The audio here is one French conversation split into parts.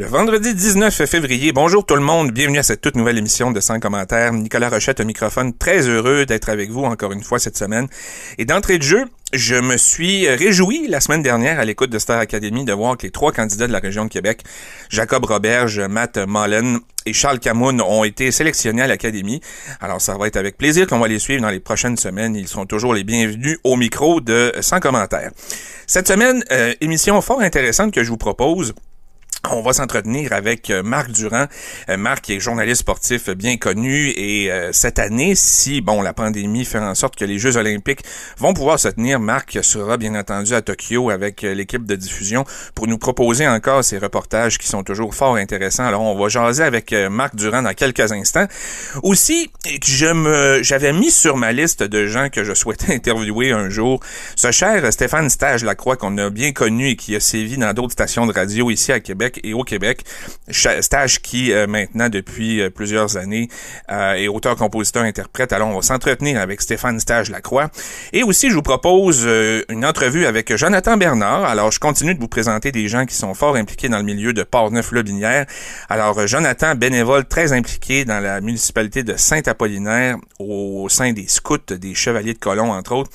Le vendredi 19 février, bonjour tout le monde, bienvenue à cette toute nouvelle émission de 100 commentaires. Nicolas Rochette au microphone, très heureux d'être avec vous encore une fois cette semaine. Et d'entrée de jeu, je me suis réjoui la semaine dernière à l'écoute de Star Academy de voir que les trois candidats de la région de Québec, Jacob Roberge, Matt Mullen et Charles Camoun, ont été sélectionnés à l'Académie. Alors ça va être avec plaisir qu'on va les suivre dans les prochaines semaines. Ils seront toujours les bienvenus au micro de 100 commentaires. Cette semaine, euh, émission fort intéressante que je vous propose. On va s'entretenir avec euh, Marc Durand. Euh, Marc est journaliste sportif bien connu et euh, cette année, si bon la pandémie fait en sorte que les Jeux olympiques vont pouvoir se tenir, Marc sera bien entendu à Tokyo avec l'équipe de diffusion pour nous proposer encore ces reportages qui sont toujours fort intéressants. Alors on va jaser avec Marc Durand dans quelques instants. Aussi, j'avais mis sur ma liste de gens que je souhaitais interviewer un jour ce cher Stéphane Stage Lacroix qu'on a bien connu et qui a sévi dans d'autres stations de radio ici à Québec et au Québec. Stage qui, euh, maintenant, depuis euh, plusieurs années, euh, est auteur, compositeur, interprète. Alors, on va s'entretenir avec Stéphane Stage Lacroix. Et aussi, je vous propose une entrevue avec Jonathan Bernard. Alors, je continue de vous présenter des gens qui sont fort impliqués dans le milieu de Port-Neuf-Lobinière. Alors, Jonathan, bénévole très impliqué dans la municipalité de Saint-Apollinaire au sein des scouts, des chevaliers de colons, entre autres.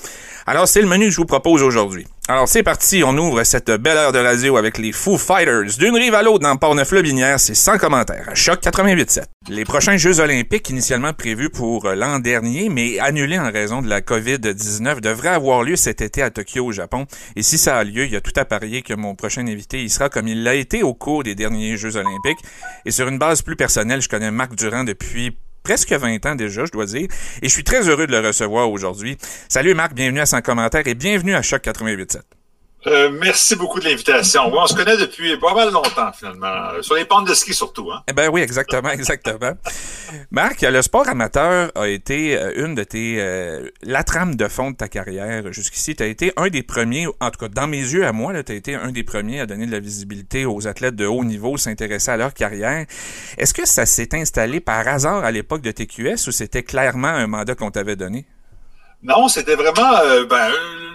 Alors, c'est le menu que je vous propose aujourd'hui. Alors, c'est parti, on ouvre cette belle heure de radio avec les Foo Fighters. D'une rive à l'autre dans Port-Neuf-Lobinière, c'est sans commentaire. À Choc 88.7. Les prochains Jeux olympiques, initialement prévus pour euh, l'an dernier, mais annulés en raison de la COVID-19, devraient avoir lieu cet été à Tokyo, au Japon. Et si ça a lieu, il y a tout à parier que mon prochain invité y sera comme il l'a été au cours des derniers Jeux olympiques. Et sur une base plus personnelle, je connais Marc Durand depuis presque 20 ans déjà, je dois dire, et je suis très heureux de le recevoir aujourd'hui. Salut Marc, bienvenue à 100 commentaires et bienvenue à Choc 88.7. Euh, merci beaucoup de l'invitation. on se connaît depuis pas mal longtemps, finalement. Sur les pentes de ski, surtout. Hein? Eh ben oui, exactement, exactement. Marc, le sport amateur a été euh, une de tes... Euh, la trame de fond de ta carrière jusqu'ici. Tu as été un des premiers, en tout cas dans mes yeux à moi, tu as été un des premiers à donner de la visibilité aux athlètes de haut niveau, s'intéresser à leur carrière. Est-ce que ça s'est installé par hasard à l'époque de TQS ou c'était clairement un mandat qu'on t'avait donné? Non, c'était vraiment euh, ben,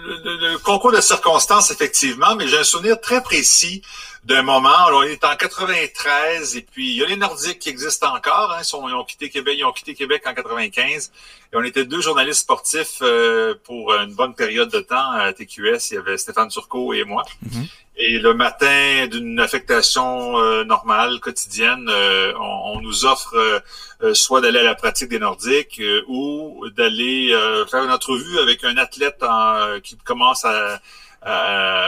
le, concours de circonstances, effectivement, mais j'ai un souvenir très précis d'un moment. on est en 93 et puis il y a les Nordiques qui existent encore. Hein, ils, ont quitté Québec, ils ont quitté Québec en 95 et on était deux journalistes sportifs euh, pour une bonne période de temps à TQS. Il y avait Stéphane Turcot et moi. Mm-hmm. Et le matin d'une affectation euh, normale, quotidienne, euh, on, nous offre euh, soit d'aller à la pratique des Nordiques ou d'aller faire une entrevue avec un athlète qui commence à,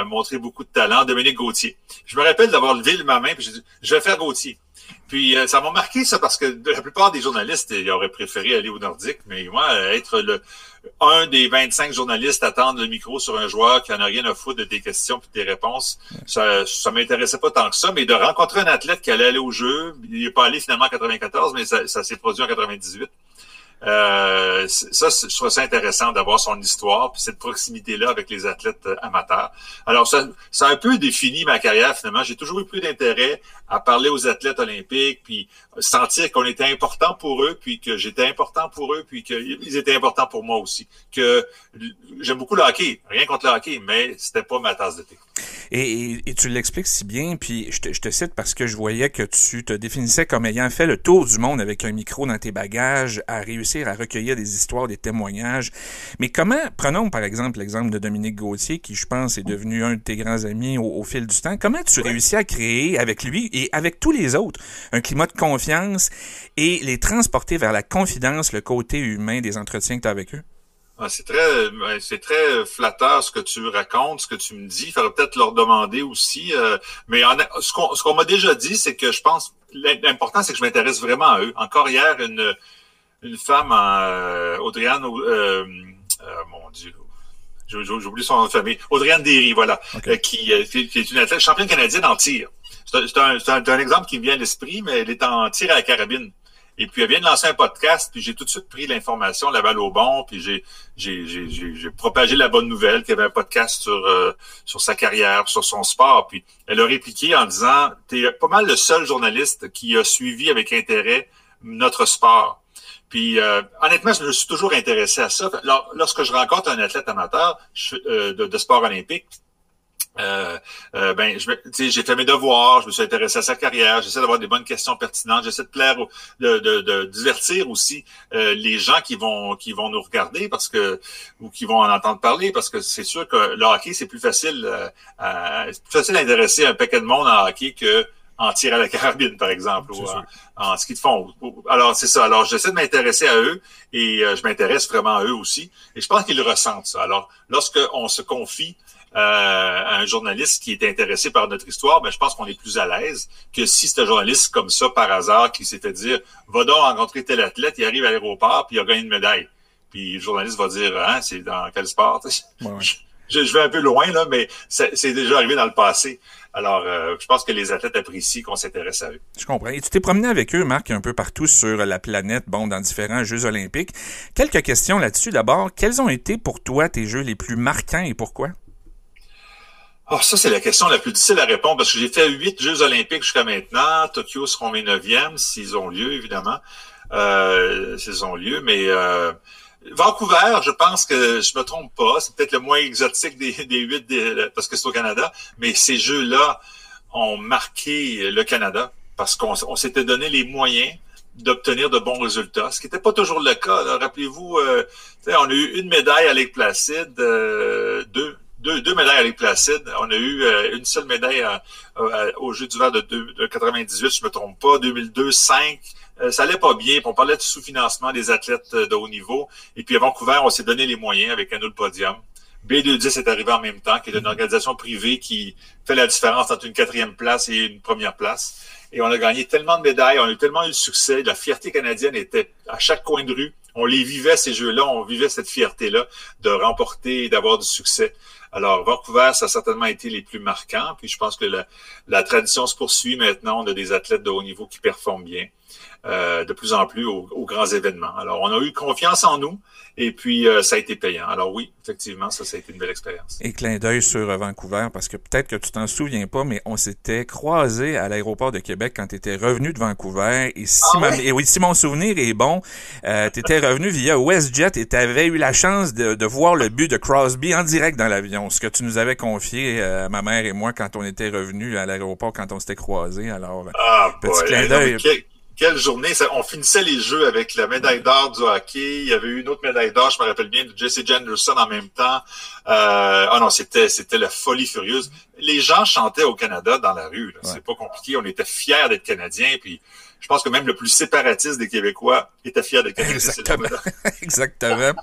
montrer beaucoup de talent, Dominique Gauthier. Je me rappelle d'avoir levé ma main et j'ai dit, je vais faire Gauthier. Puis ça m'a marqué ça parce que la plupart des journalistes ils auraient préféré aller au Nordique, mais moi être le un des 25 journalistes attendre le micro sur un joueur qui en a rien à foutre de tes questions et de tes réponses. Ça, ça m'intéressait pas tant que ça, mais de rencontrer un athlète qui allait aller au jeu, il n'est pas allé finalement en 94, mais ça, ça s'est produit en 98. Euh, ça, je trouve ça intéressant d'avoir son histoire, puis cette proximité-là avec les athlètes euh, amateurs. Alors, ça, ça a un peu défini ma carrière, finalement. J'ai toujours eu plus d'intérêt à parler aux athlètes olympiques, puis sentir qu'on était important pour eux, puis que j'étais important pour eux, puis qu'ils étaient importants pour moi aussi. Que j'aime beaucoup le hockey, rien contre le hockey, mais c'était pas ma tasse de thé. Et, et, tu l'expliques si bien, puis je te, je te, cite parce que je voyais que tu te définissais comme ayant fait le tour du monde avec un micro dans tes bagages, à réussir à recueillir des histoires, des témoignages. Mais comment, prenons par exemple l'exemple de Dominique Gauthier, qui je pense est devenu un de tes grands amis au, au fil du temps, comment tu réussis à créer avec lui et avec tous les autres un climat de confiance et les transporter vers la confidence, le côté humain des entretiens que tu as avec eux? Ah, c'est très, ben, c'est très flatteur ce que tu racontes, ce que tu me dis. Il faudrait peut-être leur demander aussi. Euh, mais ce qu'on, ce qu'on m'a déjà dit, c'est que je pense l'important, c'est que je m'intéresse vraiment à eux. Encore hier, une, une femme, euh, Audriane, euh, mon Dieu, j'oublie son nom de famille, Audriane Derry, voilà, qui, qui, est une athlète championne canadienne en tir. C'est un, un, un, exemple qui me vient à l'esprit, mais elle est en tir à la carabine. Et puis, elle vient de lancer un podcast, puis j'ai tout de suite pris l'information, la balle au bon, puis j'ai, propagé la bonne nouvelle qu'il y avait un podcast sur, euh, sur sa carrière, sur son sport. Puis, elle a répliqué en disant, t'es pas mal le seul journaliste qui a suivi avec intérêt notre sport. Puis, euh, honnêtement, je me suis toujours intéressé à ça. lorsque je rencontre un athlète amateur euh, de, de sport olympique, euh, euh, ben, j'ai fait mes devoirs, je me suis intéressé à sa carrière, j'essaie d'avoir des bonnes questions pertinentes, j'essaie de plaire, de, de, de divertir aussi euh, les gens qui vont qui vont nous regarder parce que ou qui vont en entendre parler parce que c'est sûr que le hockey c'est plus facile, à, plus facile à intéresser un paquet de monde en hockey que en tir à la carabine, par exemple, ou en, ski de fond. Alors, c'est ça. Alors, j'essaie de m'intéresser à eux et je m'intéresse vraiment à eux aussi. Et je pense qu'ils ressentent ça. Alors, lorsqu'on se confie euh, un journaliste qui est intéressé par notre histoire, ben, je pense qu'on est plus à l'aise que si c'est un journaliste comme ça, par hasard, qui s'est fait dire Va donc rencontrer tel athlète, il arrive à l'aéroport, puis il a gagné une médaille. Puis le journaliste va dire Hein, c'est dans quel sport? Je, vais un peu loin, là, mais c'est déjà arrivé dans le passé. Alors, euh, je pense que les athlètes apprécient qu'on s'intéresse à eux. Je comprends. Et tu t'es promené avec eux, Marc, un peu partout sur la planète, bon, dans différents Jeux olympiques. Quelques questions là-dessus. D'abord, quels ont été pour toi tes Jeux les plus marquants et pourquoi? Oh, ça, c'est la question la plus difficile à répondre parce que j'ai fait huit Jeux olympiques jusqu'à maintenant. Tokyo seront mes neuvièmes, s'ils ont lieu, évidemment. Euh, s'ils ont lieu, mais euh, Vancouver, je pense que je me trompe pas. C'est peut-être le moins exotique des, huit parce que c'est au Canada, mais ces Jeux-là ont marqué le Canada parce qu'on s'était donné les moyens d'obtenir de bons résultats, ce qui n'était pas toujours le cas. Rappelez-vous, euh, on a eu une médaille à Lake Placide, euh, deux, deux, deux médailles à Placide. On a eu euh, une seule médaille au Jeu d'hiver de, de 98, je me trompe pas, 2002, 5. Euh, ça allait pas bien. On parlait de sous-financement des athlètes euh, de haut niveau. Et puis à Vancouver, on s'est donné les moyens avec un autre podium. B210 est arrivé en même temps, qui est une organisation privée qui fait la différence entre une quatrième place et une première place. Et on a gagné tellement de médailles, on a eu tellement eu de succès. La fierté canadienne était à chaque coin de rue. On les vivait, ces jeux-là, on vivait cette fierté-là de remporter et d'avoir du succès. Alors, Vancouver, ça a certainement été les plus marquants. Puis je pense que la, tradition se poursuit maintenant. On a des athlètes de haut niveau qui performent bien. Euh, de plus en plus aux, grands événements. Alors, on a eu confiance en nous et puis euh, ça a été payant. Alors oui, effectivement, ça, ça a été une belle expérience. Et clin d'œil sur euh, Vancouver, parce que peut-être que tu t'en souviens pas, mais on s'était croisé à l'aéroport de Québec quand tu étais revenu de Vancouver. Et si, ah et oui, si mon souvenir est bon, euh, tu étais revenu via WestJet et tu avais eu la chance de, de, voir le but de Crosby en direct dans l'avion, ce que tu nous avais confié à ma mère et moi quand on était revenus à l'aéroport, quand on s'était croisés. Alors, ah, petit clin d'œil quelle journée. on finissait les jeux avec la médaille d'or du hockey. Il y avait eu une autre médaille d'or, je me rappelle bien, de Jesse Jenderson en même temps. Euh, ah non, c'était c'était la folie furieuse. Les gens chantaient au Canada dans la rue. C'est pas compliqué. On était fiers d'être Canadiens. Puis je pense que même le plus séparatiste des Québécois était fier d'être Canadiens. Exactement. Exactement.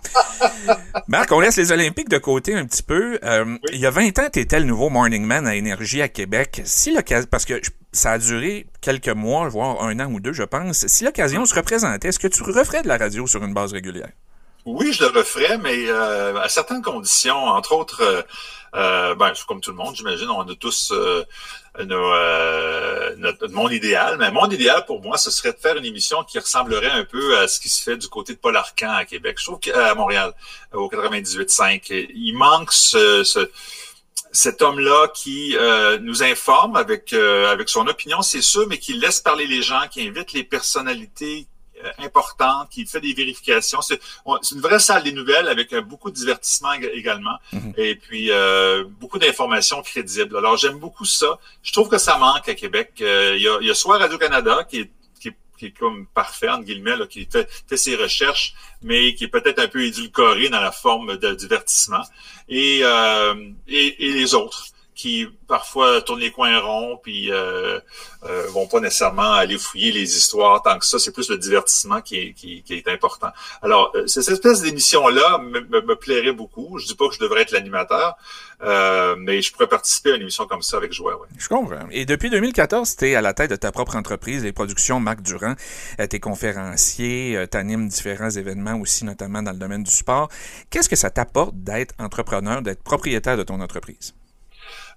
Marc, on laisse les Olympiques de côté un petit peu. Euh, il y a 20 ans, tu étais le nouveau Morning Man à Énergie à Québec. Si l'occasion, parce que ça a duré quelques mois, voire un an ou deux, je pense. Si l'occasion se représentait, est-ce que tu referais de la radio sur une base régulière? Oui, je le referais, mais euh, à certaines conditions, entre autres, euh, euh ben, comme tout le monde, j'imagine, on a tous euh, notre, monde idéal. Mais mon idéal pour moi, ce serait de faire une émission qui ressemblerait un peu à ce qui se fait du côté de Paul Arcan à Québec. Je trouve qu'à Montréal, au 98.5, il manque ce, ce cet homme-là qui euh, nous informe avec euh, avec son opinion, c'est sûr, mais qui laisse parler les gens, qui invite les personnalités euh, importantes, qui fait des vérifications. C'est une vraie salle des nouvelles avec beaucoup de divertissement également, mhm. et puis beaucoup d'informations crédibles. Alors j'aime beaucoup ça. Je trouve que ça manque à Québec. il, y a, y a soit Radio Canada qui est qui est comme parfait, entre guillemets, qui fait, fait ses recherches, mais qui est peut-être un peu édulcoré dans la forme de divertissement. Et, euh, et, et, les autres qui parfois tournent les coins ronds, puis euh, euh, vont pas nécessairement aller fouiller les histoires tant que ça. C'est plus le divertissement qui est, qui, qui est important. Alors, euh, cette espèce d'émission-là me, me, plairait beaucoup. Je dis pas que je devrais être l'animateur, euh, mais je pourrais participer à une émission comme ça avec joie. Ouais. Je comprends. Et depuis 2014, tu es à la tête de ta propre entreprise, les productions Marc Durand. Euh, tu es conférencier, tu animes différents événements aussi, notamment dans le domaine du sport. Qu'est-ce que ça t'apporte d'être entrepreneur, d'être propriétaire de ton entreprise?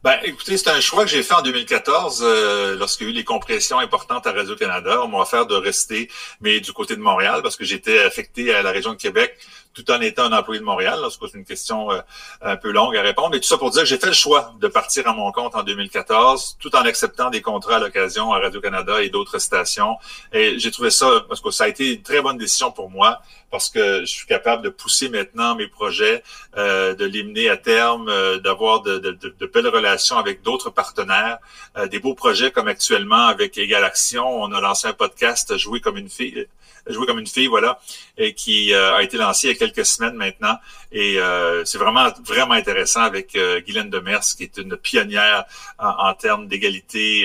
Ben, écoutez, c'est un choix que j'ai fait en 2014 euh, lorsqu'il y a eu les compressions importantes à Radio-Canada. On m'a offert de rester, mais du côté de Montréal, parce que j'étais affecté à la région de Québec tout en étant un employé de Montréal. C'est une question euh, un peu longue à répondre. Mais tout ça pour dire que j'ai fait le choix de partir à mon compte en 2014, tout en acceptant des contrats à l'occasion à Radio-Canada et d'autres stations. Et j'ai trouvé ça, parce que ça a été une très bonne décision pour moi, parce que je suis capable de pousser maintenant mes projets, euh, de les mener à terme, euh, d'avoir de, de, de, belles relations avec d'autres partenaires, des beaux projets comme actuellement avec Égal Action. On a lancé un podcast Jouer comme une fille jouer comme une fille, voilà, et qui euh, a été lancé il y a quelques semaines maintenant. Et euh, c'est vraiment vraiment intéressant avec euh, Guylaine Demers, qui est une pionnière en, termes d'égalité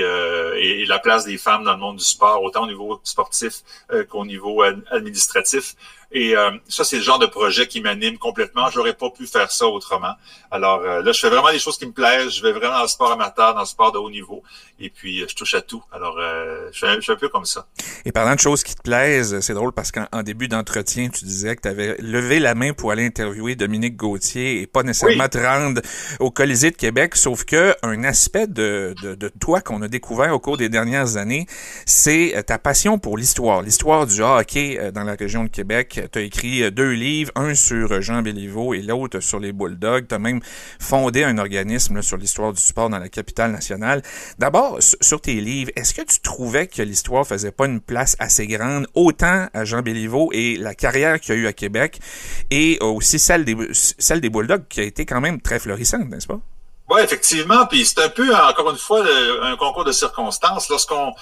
et, la place des femmes dans le monde du sport, autant au niveau sportif qu'au niveau administratif. Et euh, ça, c'est le genre de projet qui m'anime complètement. J'aurais pas pu faire ça autrement. Alors euh, là, je fais vraiment des choses qui me plaisent. Je vais vraiment dans le sport amateur, dans le sport de haut niveau. Et puis, euh, je touche à tout. Alors, je suis, un, je, suis un, peu comme ça. Et parlant de choses qui te plaisent, c'est drôle parce qu'en début d'entretien, tu disais que tu avais levé la main pour aller interviewer Dominique Gauthier et pas nécessairement te rendre au Colisée de Québec. Sauf que un aspect de, de, de toi qu'on a découvert au cours des dernières années, c'est ta passion pour l'histoire. L'histoire du hockey dans la région de Québec tu as écrit euh, deux livres, un sur euh, Jean Béliveau et l'autre sur les Bulldogs. Tu as même fondé un organisme sur l'histoire du sport dans la capitale nationale. D'abord, sur tes livres, est-ce que tu trouvais que l'histoire faisait pas une place assez grande, autant à Jean Béliveau et la carrière qu'il a eu à Québec, et aussi celle des, celle des Bulldogs qui a été quand même très florissante, n'est-ce pas? Oui, effectivement. Puis c'est un peu, encore une fois, un concours de circonstances. Lorsqu'on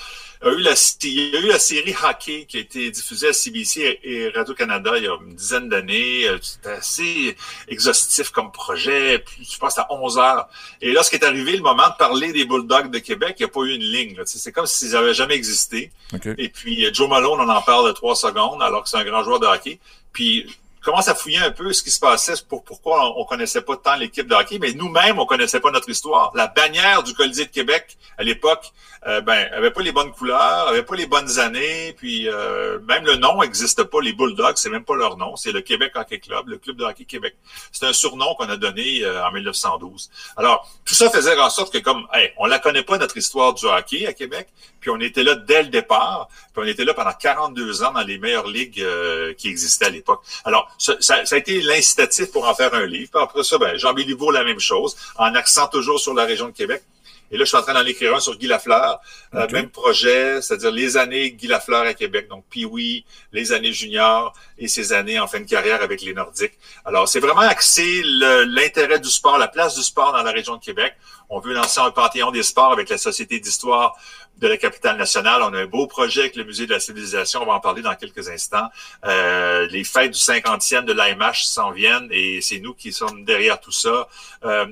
a eu la, il y a eu la série Hockey qui a été diffusée à CBC et Radio-Canada il y a une dizaine d'années. Euh, c'était assez exhaustif comme projet. je pense à 11 heures. Et lorsqu'est arrivé le moment de parler des Bulldogs de Québec, il n'y a pas eu une ligne. C'est comme s'ils n'avaient jamais existé. Et puis Joe Malone, on en parle de trois secondes alors que c'est un grand joueur de hockey. Puis commence à fouiller un peu ce qui se passait, pour pourquoi on, connaissait pas tant l'équipe de hockey, mais nous-mêmes, on connaissait pas notre histoire. La bannière du Colisée de Québec, à l'époque, euh, ben, avait pas les bonnes couleurs, avait pas les bonnes années, puis euh, même le nom n'existe pas. Les Bulldogs, c'est même pas leur nom, c'est le Québec Hockey Club, le club de hockey Québec. C'est un surnom qu'on a donné euh, en 1912. Alors, tout ça faisait en sorte que comme, hey, on la connaît pas notre histoire du hockey à Québec, puis on était là dès le départ, puis on était là pendant 42 ans dans les meilleures ligues euh, qui existaient à l'époque. Alors, ça, ça, a été l'incitatif pour en faire un livre. Puis après ça, ben, Jean Béliveau, la même chose, en accent toujours sur la région de Québec. Et là, je suis en train d'en écrire un sur Guy Lafleur. Euh, même projet, c'est-à-dire les années Guy Lafleur à Québec, donc puis les années juniors et ses années en fin de carrière avec les Nordiques. Alors, c'est vraiment axé l'intérêt du sport, la place du sport dans la région de Québec. On veut lancer un panthéon des sports avec la Société d'histoire de la capitale nationale. On a un beau projet avec le Musée de la civilisation. On va en parler dans quelques instants. Euh, les fêtes du 50e de l'AMH s'en viennent et c'est nous qui sommes derrière tout ça. Euh,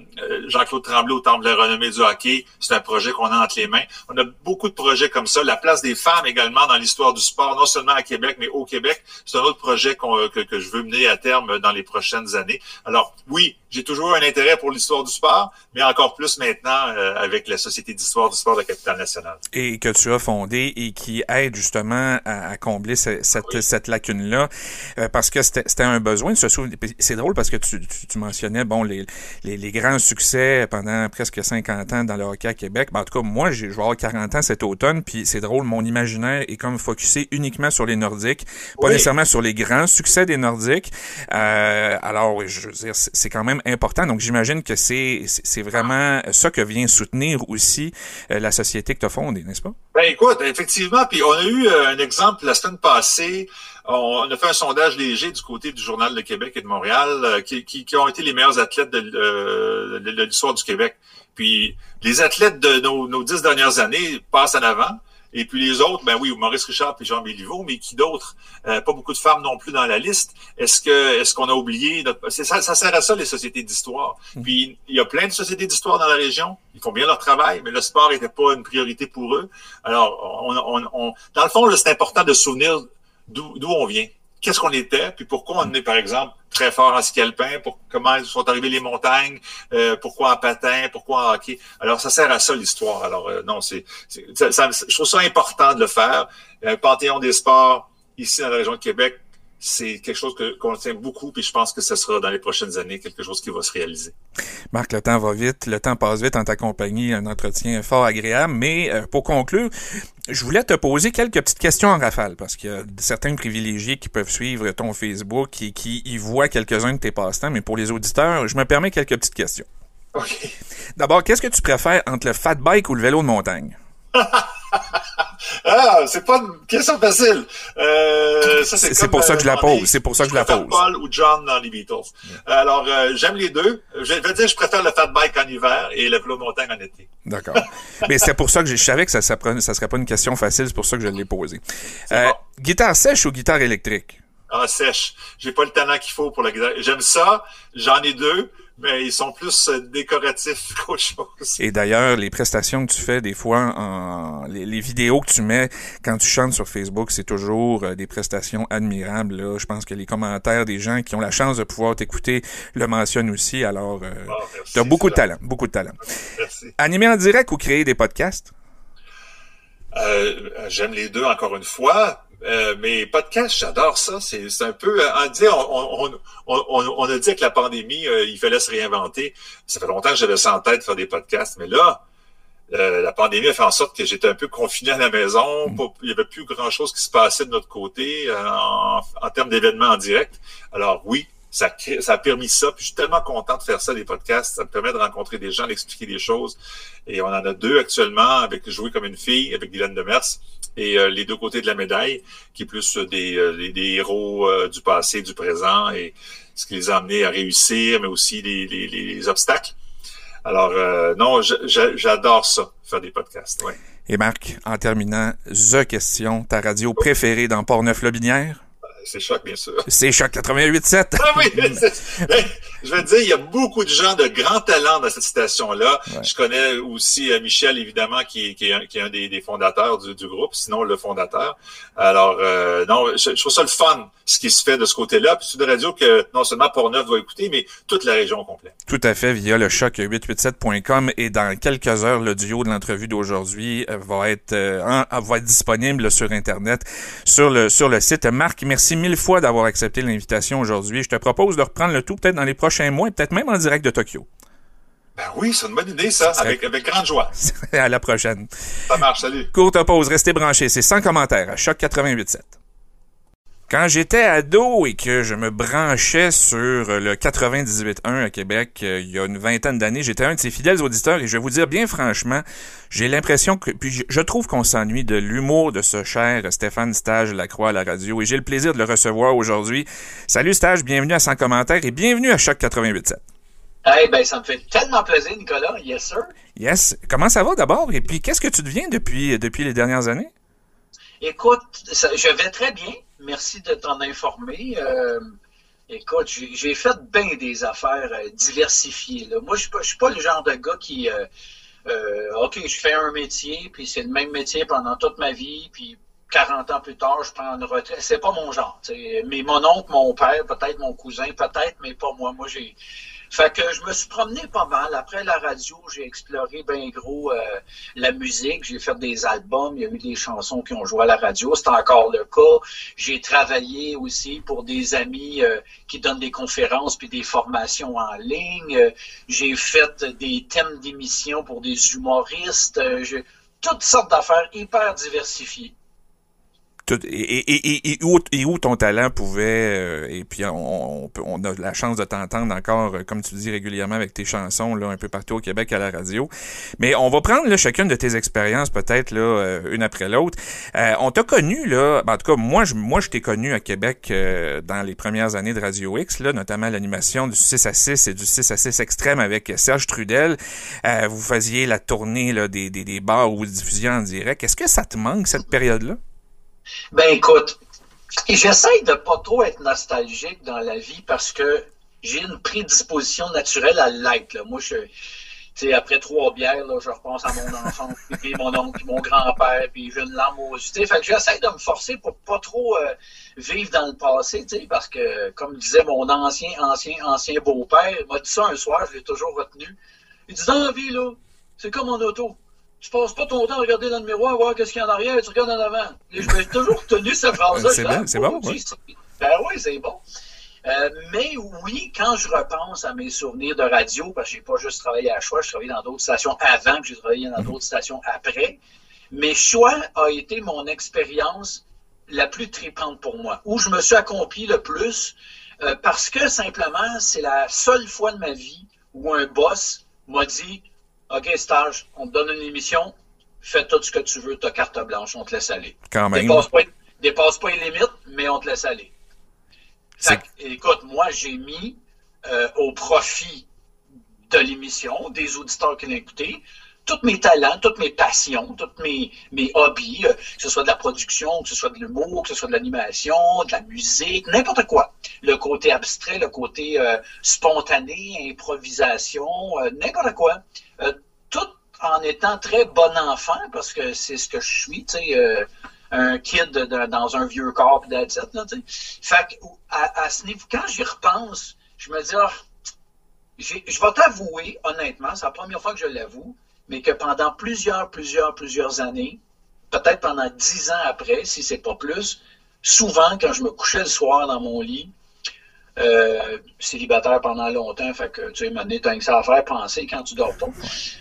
Jean-Claude Tremblay au Temple de la renommée du hockey, c'est un projet qu'on a entre les mains. On a beaucoup de projets comme ça. La place des femmes également dans l'histoire du sport, non seulement à Québec, mais au Québec. C'est un autre projet que je veux mener à terme dans les prochaines années. Alors oui, j'ai toujours un intérêt pour l'histoire du sport, mais encore plus maintenant euh, avec la Société d'histoire du sport de capitale nationale. Et que tu as fondé et qui aide justement à, combler cette, cette lacune-là, euh, parce que c'était un besoin de se souvenir. C'est drôle parce que tu, tu, mentionnais bon les, les, les, grands succès pendant presque 50 ans dans le hockey à Québec. Ben, en tout cas, moi, je vais avoir 40 ans cet automne, puis c'est drôle, mon imaginaire est comme focusé uniquement sur les Nordiques, pas nécessairement sur les grands succès des Nordiques. Euh, alors, je veux dire, c'est quand même important. Donc, j'imagine que c'est c'est vraiment ça que vient soutenir aussi euh, la société que tu as fondée, n'est-ce pas? Ben écoute, effectivement, puis on a eu euh, un exemple la semaine passée. On a fait un sondage léger du côté du Journal de Québec et de Montréal euh, qui, qui, qui, ont été les meilleurs athlètes de, de l'histoire du Québec. Puis les athlètes de nos, nos dix dernières années passent en avant. Et puis les autres, ben oui, Maurice Richard et Jean Béliveau, mais qui d'autres? Euh, pas beaucoup de femmes non plus dans la liste. Est-ce que est-ce qu'on a oublié notre... ça, ça sert à ça les sociétés d'histoire. Mmh. Puis il y a plein de sociétés d'histoire dans la région. Ils font bien leur travail, mais le sport n'était pas une priorité pour eux. Alors, on, on, on... dans le fond, c'est important de se souvenir d'où on vient qu'est-ce qu'on était, puis pourquoi on est, par exemple, très fort en ski alpin, pour comment sont arrivées les montagnes, euh, pourquoi en patin, pourquoi en hockey. Alors, ça sert à ça l'histoire. Alors, euh, non, c'est, je trouve ça important de le faire. Un panthéon des sports ici dans la région de Québec, c'est quelque chose qu'on tient beaucoup, puis je pense que ce sera dans les prochaines années quelque chose qui va se réaliser. Marc, le temps va vite, le temps passe vite en ta compagnie, un entretien fort agréable, mais euh, pour conclure, je voulais te poser quelques petites questions en rafale parce qu'il y a certains privilégiés qui peuvent suivre ton Facebook et qui y voient quelques-uns de tes passe-temps, mais pour les auditeurs, je me permets quelques petites questions. D'abord, qu'est-ce que tu préfères entre le fat bike ou le vélo de montagne? Ah, c'est pas une question facile. Euh, ça, c'est pour ça que je la pose. C'est pour ça que je la pose. Paul ou John dans les Beatles. Alors, euh, j'aime les deux. Je vais dire, je préfère le fat bike en hiver et le vélo montagne en été. D'accord. Mais c'est pour ça que je savais que ça, ça, ça serait pas une question facile. C'est pour ça que je l'ai posée. Euh, bon. Guitare sèche ou guitare électrique? Ah, sèche. J'ai pas le talent qu'il faut pour la guitare. J'aime ça. J'en ai deux mais ils sont plus euh, décoratifs qu'autre chose. Et d'ailleurs, les prestations que tu fais des fois, en, les, vidéos que tu mets quand tu chantes sur Facebook, c'est toujours euh, des prestations admirables. Là. Je pense que les commentaires des gens qui ont la chance de pouvoir t'écouter le mentionnent aussi. Alors, euh, oh, tu as beaucoup de talent, beaucoup de talent. Merci. Animer en direct ou créer des podcasts? Euh, J'aime les deux, encore une fois. Euh, mais podcast, j'adore ça. C'est un peu, on, dit, on, on, on, on, a dit que la pandémie, euh, il fallait se réinventer. Ça fait longtemps que j'avais ça en tête de faire des podcasts, mais là, euh, la pandémie a fait en sorte que j'étais un peu confiné à la maison. Mm. il n'y avait plus grand-chose qui se passait de notre côté en, en termes d'événements en direct. Alors oui, ça, ça a permis ça. Puis je suis tellement content de faire ça, des podcasts. Ça me permet de rencontrer des gens, d'expliquer des choses. Et on en a deux actuellement avec Jouer comme une fille, avec Dylan Demers, et euh, les deux côtés de la médaille, qui est plus des, euh, des, héros euh, du passé, du présent, et ce qui les a amenés à réussir, mais aussi les, les, les obstacles. Alors, non, j'adore ça, faire des podcasts. Et Marc, en terminant, The Question, ta radio préférée dans Port-Neuf-Lobinière? C'est Choc, bien sûr. C'est Choc 88.7. Ah oui, je veux dire, il y a beaucoup de gens de grand talent dans cette station-là. Je connais aussi euh, Michel, évidemment, qui, qui, est un, qui est un des, des fondateurs du, du, groupe, sinon le fondateur. Alors, euh, non, je, je, trouve ça le fun, ce qui se fait de ce côté-là. Puis c'est une radio que non seulement Port-Neuf va écouter, mais toute la région complète. Tout à fait, via le choc887.com. Et dans quelques heures, le duo de l'entrevue d'aujourd'hui euh, va être, va être disponible sur Internet, sur le, sur le site. Marc, merci mille fois d'avoir accepté l'invitation aujourd'hui. Je te propose de reprendre le tout peut-être dans les prochains mois et peut-être même en direct de Tokyo. Ben oui, c'est une bonne idée, ça, avec, avec grande joie. à la prochaine. Ça marche, salut. Courte pause, restez branchés. C'est sans commentaire à Choc 88.7. Quand j'étais ado et que je me branchais sur le 98.1 à Québec euh, il y a une vingtaine d'années, j'étais un de ses fidèles auditeurs et je vais vous dire bien franchement, j'ai l'impression que, puis je, trouve qu'on s'ennuie de l'humour de ce cher Stéphane Stage Lacroix à la radio et j'ai le plaisir de le recevoir aujourd'hui. Salut Stage, bienvenue à Sans commentaire et bienvenue à Choc 88.7. Eh ben, ça me fait tellement plaisir, Nicolas. Yes, sir. Yes. Comment ça va d'abord? Et puis, qu'est-ce que tu deviens depuis, depuis les dernières années? Écoute, je vais très bien. Merci de t'en informer. Euh, écoute, j'ai fait bien des affaires euh, diversifiées. Moi, je ne suis, pas le genre de gars qui... Euh, OK, je fais un métier, puis c'est le même métier pendant toute ma vie, puis 40 ans plus tard, je prends une retraite. C'est pas mon genre. Mais mon oncle, mon père, peut-être mon cousin, peut-être, mais pas moi. Moi, j'ai fait que je me suis promené pas mal. Après la radio, j'ai exploré bien gros euh, la musique. J'ai fait des albums. Il y a eu des chansons qui ont joué à la radio. C'est encore le cas. J'ai travaillé aussi pour des amis euh, qui donnent des conférences puis des formations en ligne. j'ai fait des thèmes d'émissions pour des humoristes. toutes sortes d'affaires hyper diversifiées et, où, ton talent pouvait, euh, et puis on, on, a la chance de t'entendre encore, euh, comme tu dis régulièrement avec tes chansons, là, un peu partout au Québec à la radio. Mais on va prendre là, chacune de tes expériences, peut-être là, euh, une après l'autre. on t'a connu, là, ben, en tout cas, moi, je, moi, je t'ai connu à Québec dans les premières années de Radio X, là, notamment l'animation du 6 à 6 et du 6 à 6 extrême avec Serge Trudel. vous faisiez la tournée là, des, des, des bars où vous diffusiez en direct. Est-ce que ça te manque, cette période-là? Ben écoute, j'essaie de pas trop être nostalgique dans la vie parce que j'ai une prédisposition naturelle à l'être. Moi, je, après trois bières, là, je repense à mon enfant, puis mon oncle, puis mon grand-père, puis j'ai une larme aux yeux. Fait que j'essaie de me forcer pour pas trop euh, vivre dans le passé, parce que, comme disait mon ancien, ancien, ancien beau-père, il m'a dit ça un soir, je l'ai toujours retenu. Il dit, dans la vie, là, c'est comme mon auto tu passes pas ton temps à regarder dans le miroir, voir qu'est-ce qu'il y a en arrière, tu regardes en avant. Je me toujours tenu cette phrase-là. c'est bon, c'est bon. Ben oui, c'est bon. Euh, mais oui, quand je repense à mes souvenirs de radio, parce que j'ai pas juste travaillé à Choix, je travaillé dans d'autres stations avant que j'ai travaillé dans d'autres stations après. Mais choix a été mon expérience la plus tripante pour moi, où je me suis accompli le plus, euh, parce que simplement, c'est la seule fois de ma vie où un boss m'a dit OK, stage, on te donne une émission, fais tout ce que tu veux, ta carte blanche, on te laisse aller. Quand même. Dépasse pas, dépasse pas les limites, mais on te laisse aller. Fait que, écoute, moi, j'ai mis euh, au profit de l'émission, des auditeurs qui l'ont écouté, tous mes talents, toutes mes passions, tous mes, mes hobbies, euh, que ce soit de la production, que ce soit de l'humour, que ce soit de l'animation, de la musique, n'importe quoi. Le côté abstrait, le côté euh, spontané, improvisation, euh, n'importe quoi. Tout en étant très bon enfant, parce que c'est ce que je suis, tu sais, un kid dans un vieux corps, pis là. Fait que, à, ce niveau, quand j'y repense, je me dis, ah, je vais t'avouer, honnêtement, c'est la première fois que je l'avoue, mais que pendant plusieurs, plusieurs, plusieurs années, peut-être pendant dix ans après, si c'est pas plus, souvent, quand je me couchais le soir dans mon lit, euh, célibataire pendant longtemps, fait que, tu sais, maintenant, t'as que ça à faire penser quand tu dors pas.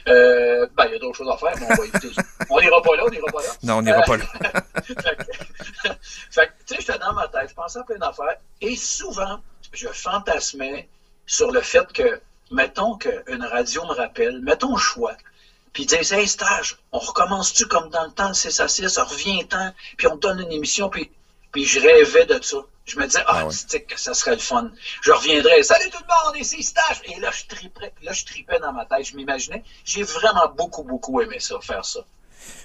Euh, ben, il y a d'autres choses à faire, mais on va éviter ça. On n'ira pas là, on n'ira pas là. Non, on n'ira pas là. fait que, fait que, tu sais, j'étais dans ma tête, je pensais à plein d'affaires. Et souvent, je fantasmais sur le fait que, mettons qu'une radio me rappelle, mettons choix, puis ils disent, hey, stage, on recommence-tu comme dans le temps, le 6 à 6, revient-temps, puis on te donne une émission, puis, puis je rêvais de ça. Je me disais, ah, Ah ouais. c'est que ça serait le fun. Je reviendrais, salut tout le monde, ici stage. Et là, je triperais, là, je tripais dans ma tête, je m'imaginais. J'ai vraiment beaucoup, beaucoup aimé ça, faire ça.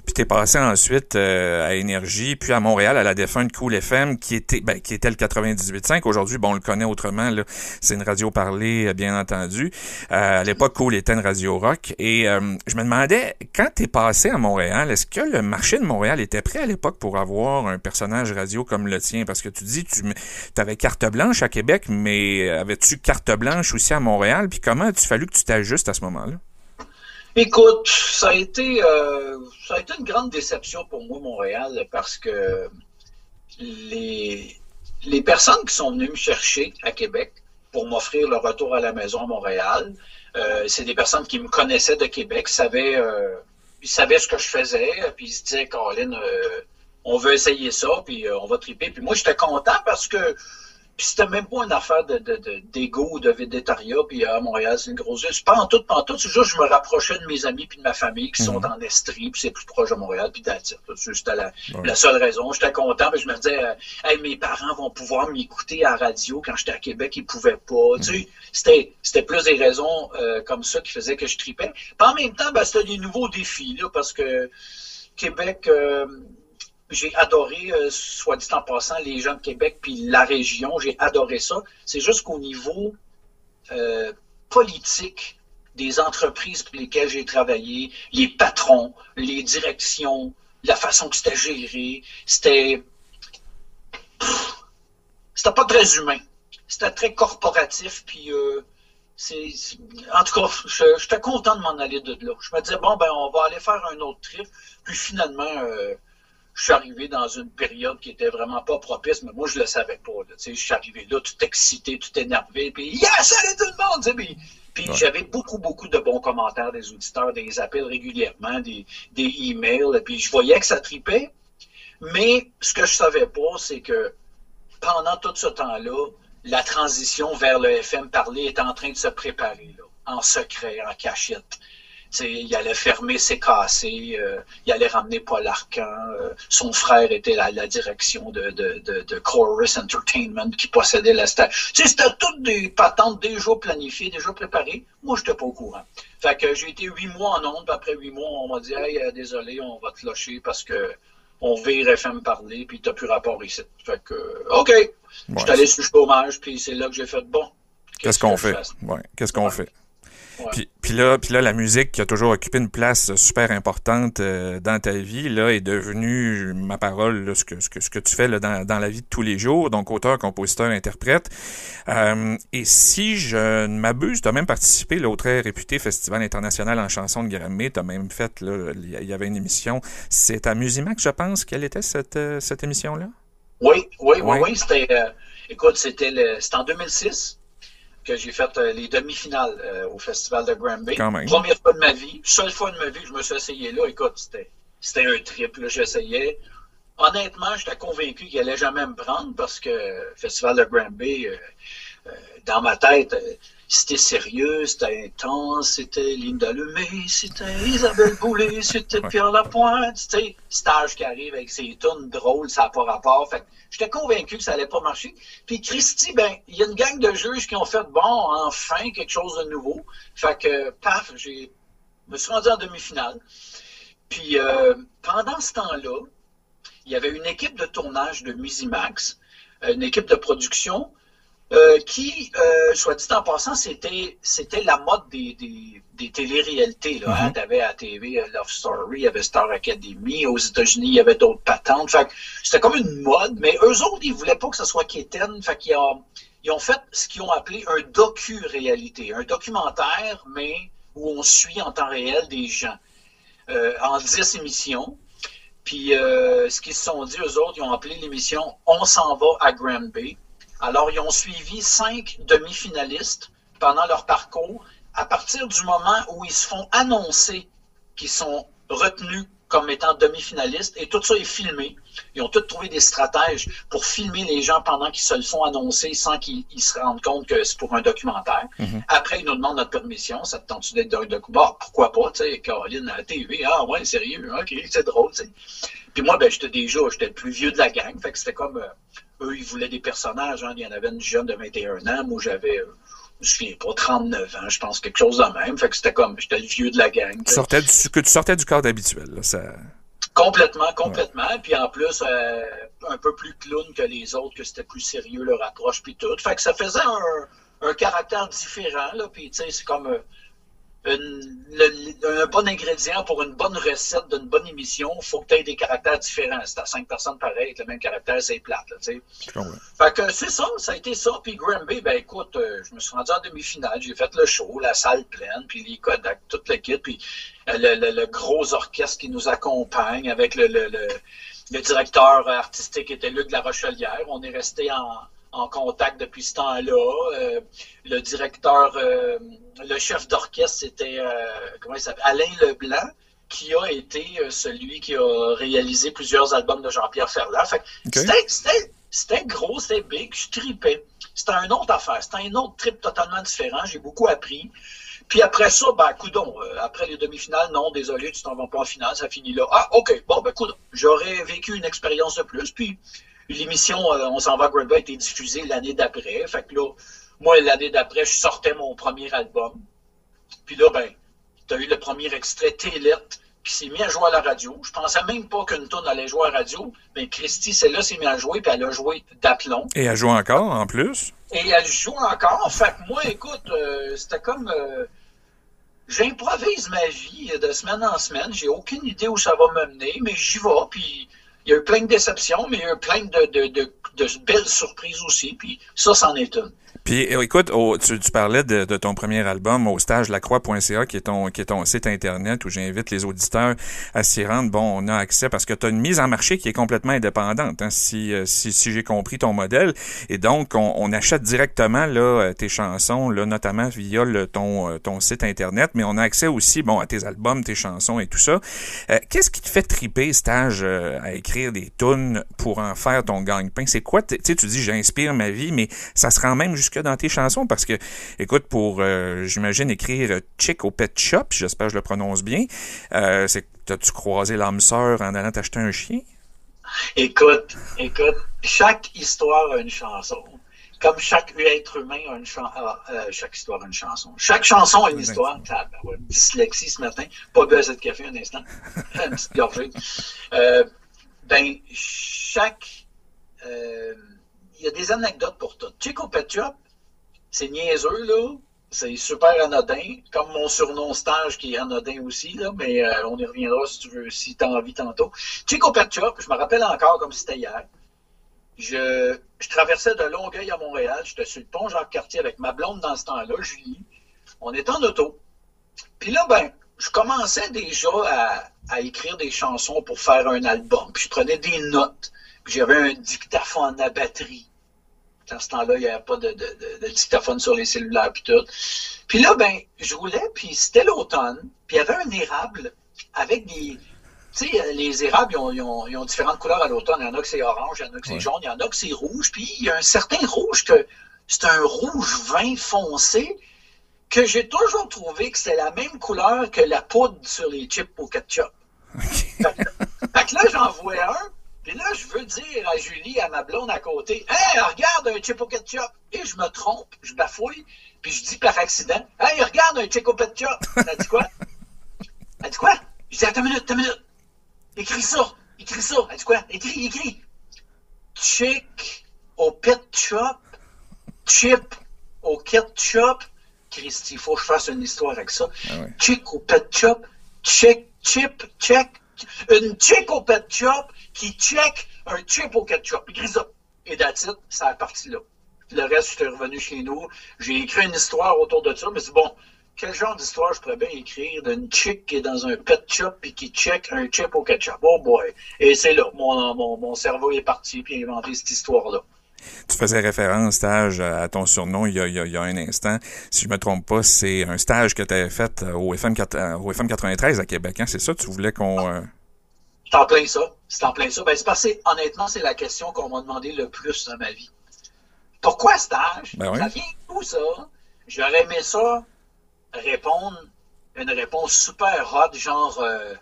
Puis t'es passé ensuite euh, à Énergie, puis à Montréal, à la défunte Cool FM, qui était ben, qui était le 98.5. Aujourd'hui, bon, on le connaît autrement. Là, c'est une radio parlée, euh, bien entendu. Euh, à l'époque, Cool était une radio rock. Et je me demandais, quand t'es passé à Montréal, est-ce que le marché de Montréal était prêt à l'époque pour avoir un personnage radio comme le tien? Parce que tu dis, tu avais carte blanche à Québec, mais avais-tu carte blanche aussi à Montréal? Puis comment as-tu fallu que tu t'ajustes à ce moment-là? Écoute, ça a été euh, ça a été une grande déception pour moi Montréal parce que les les personnes qui sont venues me chercher à Québec pour m'offrir le retour à la maison à Montréal, euh, c'est des personnes qui me connaissaient de Québec, savaient euh, ils savaient ce que je faisais, puis ils se disaient Colin, euh, on veut essayer ça, puis euh, on va triper. Puis moi j'étais content parce que puis c'était même pas une affaire de, de, de, d'égo ou de végétariat, puis à Montréal, c'est une grosse ville. Pas en tout, pas en tout. C'est juste je me rapprochais de mes amis puis de ma famille qui sont Mhm. en Estrie, puis c'est plus proche de Montréal, puis it. C'était la, Ouais. la seule raison. J'étais content, puis je me disais, euh, hey, mes parents vont pouvoir m'écouter à la radio. Quand j'étais à Québec, ils pouvaient pas. Tu sais, c'était, c'était plus des raisons euh, comme ça qui faisaient que je tripais. Puis en même temps, ben, c'était des nouveaux défis, là, parce que Québec... euh, j'ai adoré, euh, soit dit en passant, les gens de Québec puis la région, j'ai adoré ça. C'est juste qu'au niveau euh, politique des entreprises pour lesquelles j'ai travaillé, les patrons, les directions, la façon que c'était géré, c'était c'était pas très humain. C'était très corporatif puis euh, c'est en tout cas, j'étais content de m'en aller de là. Je me disais bon ben on va aller faire un autre trip. Puis finalement euh, je suis arrivé dans une période qui était vraiment pas propice, mais moi, je le savais pas. Là, je suis arrivé là, tout excité, tout énervé, puis « Yes, salut tout le monde! » Puis, puis Ouais. j'avais beaucoup, beaucoup de bons commentaires des auditeurs, des appels régulièrement, des, des emails, puis je voyais que ça tripait. Mais ce que je savais pas, c'est que pendant tout ce temps-là, la transition vers le FM parlé est en train de se préparer, là, en secret, en cachette. Il allait fermer ses cassés, euh, il allait ramener Paul Arcan. euh, son frère était à la direction de, de, de, de Chorus Entertainment qui possédait la sais, c'était toutes des patentes déjà planifiées, déjà préparées. Moi, je n'étais pas au courant. Fait que j'ai été huit mois en ondes, puis après huit mois, on m'a dit Hey, euh, désolé, on va te lâcher parce que on vire FM parler, puis t'as plus rapport ici. Fait que, OK. Je suis allé sur le chômage, puis c'est là que j'ai fait bon. Qu'est-ce qu'on fait? Ouais. Qu'est-ce qu'on Ouais. fait? Puis, puis là, puis là, la musique qui a toujours occupé une place super importante euh, dans ta vie, là, est devenue ma parole, là, ce que ce que ce que tu fais là, dans, dans la vie de tous les jours. Donc auteur, compositeur, interprète. Euh, et si je ne m'abuse, tu as même participé là, au très réputé Festival international en chanson de Grammy. Tu as même fait, là, il y- avait une émission. C'est à Musimac, je pense, quelle était cette euh, cette émission-là? Oui, oui, oui, Ouais. oui. C'était, euh, écoute, c'était en 2006 que j'ai fait euh, les demi-finales euh, au Festival de Granby. Première fois de ma vie, seule fois de ma vie que je me suis essayé là. Écoute, c'était, c'était un triple. J'essayais. Honnêtement, j'étais convaincu qu'il allait jamais me prendre parce que le Festival de Granby, euh, dans ma tête, c'était sérieux, c'était intense, c'était Linda Lemay, c'était Isabelle Boulay, c'était Pierre Lapointe, c'était Stage qui arrive avec ses tunes drôles, ça n'a pas rapport. Fait j'étais convaincu que ça allait pas marcher. Puis Christy, ben, il y a une gang de juges qui ont fait bon, enfin, quelque chose de nouveau. Fait que, paf, j'ai, me suis rendu en demi-finale. Puis euh, pendant ce temps-là, il y avait une équipe de tournage de Musimax, une équipe de production euh, qui, euh, soit dit en passant, c'était c'était la mode des, des, des télé-réalités. Là, hein. Mm-hmm. T'avais à TV euh, Love Story, il y avait Star Academy, aux États-Unis, il y avait d'autres patentes. Fait c'était comme une mode, mais eux autres, ils voulaient pas que ce soit quétaine. Fait qu'ils ont, ils ont fait ce qu'ils ont appelé un docu-réalité, un documentaire, mais où on suit en temps réel des gens. Euh, en 10 émissions. Puis euh, ce qu'ils se sont dit, eux autres, ils ont appelé l'émission On s'en va à Granby. Alors, ils ont suivi cinq demi-finalistes pendant leur parcours à partir du moment où ils se font annoncer qu'ils sont retenus comme étant demi-finalistes et tout ça est filmé. Ils ont tous trouvé des stratèges pour filmer les gens pendant qu'ils se le font annoncer sans qu'ils se rendent compte que c'est pour un documentaire. Mhm. Après, ils nous demandent notre permission. Ça te tente d'être d'un documentaire? Bah, pourquoi pas, tu sais, Caroline à la TV. Ah ouais, sérieux, ok, c'est drôle, tu sais. Puis moi, ben, j'étais déjà, j'étais le plus vieux de la gang. Fait que c'était comme, euh, eux, ils voulaient des personnages. Hein. Il y en avait une jeune de 21 ans. Moi, j'avais, euh, je me souviens pas, 39 ans, je pense, quelque chose de même. Fait que c'était comme, j'étais le vieux de la gang. Tu sortais du, que tu sortais du cadre habituel, là, ça... Complètement, complètement. Puis en plus, euh, un peu plus clown que les autres, que c'était plus sérieux leur approche, puis tout. Fait que ça faisait un, un caractère différent, là. Puis tu sais, c'est comme euh, un bon ingrédient pour une bonne recette d'une bonne émission, il faut que tu aies des caractères différents. Si t'as cinq personnes pareilles avec le même caractère, c'est plate, là, tu sais. Fait que c'est ça, ça a été ça. Puis Granby, ben écoute, euh, je me suis rendu en demi-finale, j'ai fait le show, la salle pleine, puis les Kodak, toute l'équipe, puis euh, le, gros orchestre qui nous accompagne avec le, le, directeur artistique était Luc de la Rochelière. On est resté en en contact depuis ce temps-là. Euh, le directeur, euh, le chef d'orchestre, c'était euh, comment il s'appelle Alain Leblanc, qui a été celui qui a réalisé plusieurs albums de Jean-Pierre Ferland. C'était gros, c'était big, je tripais. C'était une autre affaire, c'était un autre trip totalement différent. J'ai beaucoup appris. Puis après ça, ben, coudon, après les demi-finales, non, désolé, tu t'en vas pas en finale, ça finit là. Ah, OK, bon, ben, coudon, j'aurais vécu une expérience de plus, puis L'émission euh, On s'en va à a été diffusée l'année d'après. Fait que là, moi, l'année d'après, je sortais mon premier album. Puis là, ben, t'as eu le premier extrait Télette qui s'est mis à jouer à la radio. Je pensais même pas qu'une tonne allait jouer à la radio, mais Christy, celle-là, s'est mis à jouer, puis elle a joué d'aplomb. Et elle joue encore, en plus? Et elle joue encore. Fait que moi, écoute, euh, c'était comme... Euh, j'improvise ma vie de semaine en semaine. J'ai aucune idée où ça va me mener, mais j'y vais, puis il y a eu plein de déceptions, mais il y a eu plein de, de, de, belles surprises aussi. Puis ça, c'en est une. Puis euh, écoute, tu, parlais de, ton premier album au stage lacroix.ca qui est ton qui est ton site internet où j'invite les auditeurs à s'y rendre. Bon, on a accès parce que tu as une mise en marché qui est complètement indépendante, hein, si, euh, si, si j'ai compris ton modèle. Et donc, on, achète directement là euh, tes chansons, là, notamment via ton, ton site internet, mais on a accès aussi bon à tes albums, tes chansons et tout ça. Qu'est-ce qui te fait triper, stage, à écrire des tunes pour en faire ton gagne-pain? C'est quoi, tu sais, tu dis j'inspire ma vie, mais ça se rend même jusqu'à dans tes chansons parce que, écoute, pour, euh, j'imagine, écrire Chick au Pet Shop, j'espère que je le prononce bien, euh, c'est t'as-tu croisé l'âme sœur en allant t'acheter un chien? Écoute, écoute, chaque histoire a une chanson. Comme chaque être humain a une chanson. Ah, euh, chaque histoire a une chanson. Chaque chanson a une histoire. Ah, ben dyslexie ce matin. Pas besoin de café un instant. une petite gorgée. ben, chaque. Il y a des anecdotes pour tout. Chico Pet Shop, c'est niaiseux, là. C'est super anodin, comme mon surnom stage qui est anodin aussi, là, mais euh, on y reviendra si tu veux, si tu as envie tantôt. Chico Shop, je me rappelle encore comme c'était hier. Je, traversais de Longueuil à Montréal, j'étais sur le pont Jacques-Cartier avec ma blonde dans ce temps-là, Julie. On était en auto. Puis là, ben, je commençais déjà à, à, écrire des chansons pour faire un album. Puis je prenais des notes. Puis j'avais un dictaphone à batterie. À ce temps-là, il n'y avait pas de, dictaphone sur les cellulaires puis tout. Puis là, ben, je roulais, puis c'était l'automne, puis il y avait un érable avec des, tu sais, les érables, ils ont, ils, ont, ils ont, différentes couleurs à l'automne. Il y en a que c'est orange, il y en a que c'est jaune, il y en a que c'est rouge. Puis il y a un certain rouge que c'est un rouge vin foncé que j'ai toujours trouvé que c'était la même couleur que la poudre sur les chips au ketchup. fait, que, là, j'en vois un, puis là, je veux dire à Julie, à ma blonde à côté, Hey, regarde un chip au ketchup! Et je me trompe, je bafouille, puis je dis par accident, Hey, regarde un chip au ketchup! Elle dit quoi? Elle dit quoi? Je dis, attends une minute, attends une minute. Écris ça, écris ça. Elle dit quoi? Écris, écris. Chick au ketchup, chip au ketchup. Christy, il faut que je fasse une histoire avec ça. Ah ouais. Chick au ketchup, check, chip, check. Une chick au ketchup qui check un chip au ketchup. Écris ça. Et that's it, ça est parti là. Le reste, j'étais revenu chez nous. J'ai écrit une histoire autour de ça, mais c'est bon. Quel genre d'histoire je pourrais bien écrire d'une chick qui est dans un pet shop et qui check un chip au ketchup? Oh boy! Et c'est là, mon, mon, mon cerveau est parti puis a inventé cette histoire-là. Tu faisais référence, stage, à ton surnom il y a, un instant. Si je me trompe pas, c'est un stage que tu avais fait au FM, 4, au FM 93 à Québec. Hein? C'est ça? Tu voulais qu'on... Euh... C'est en plein ça. C'est en plein ça. Ben, c'est parce que, honnêtement, c'est la question qu'on m'a demandé le plus dans ma vie. Pourquoi stage? Ben oui. Ça vient d'où ça? J'aurais aimé ça répondre une réponse super hot, genre euh,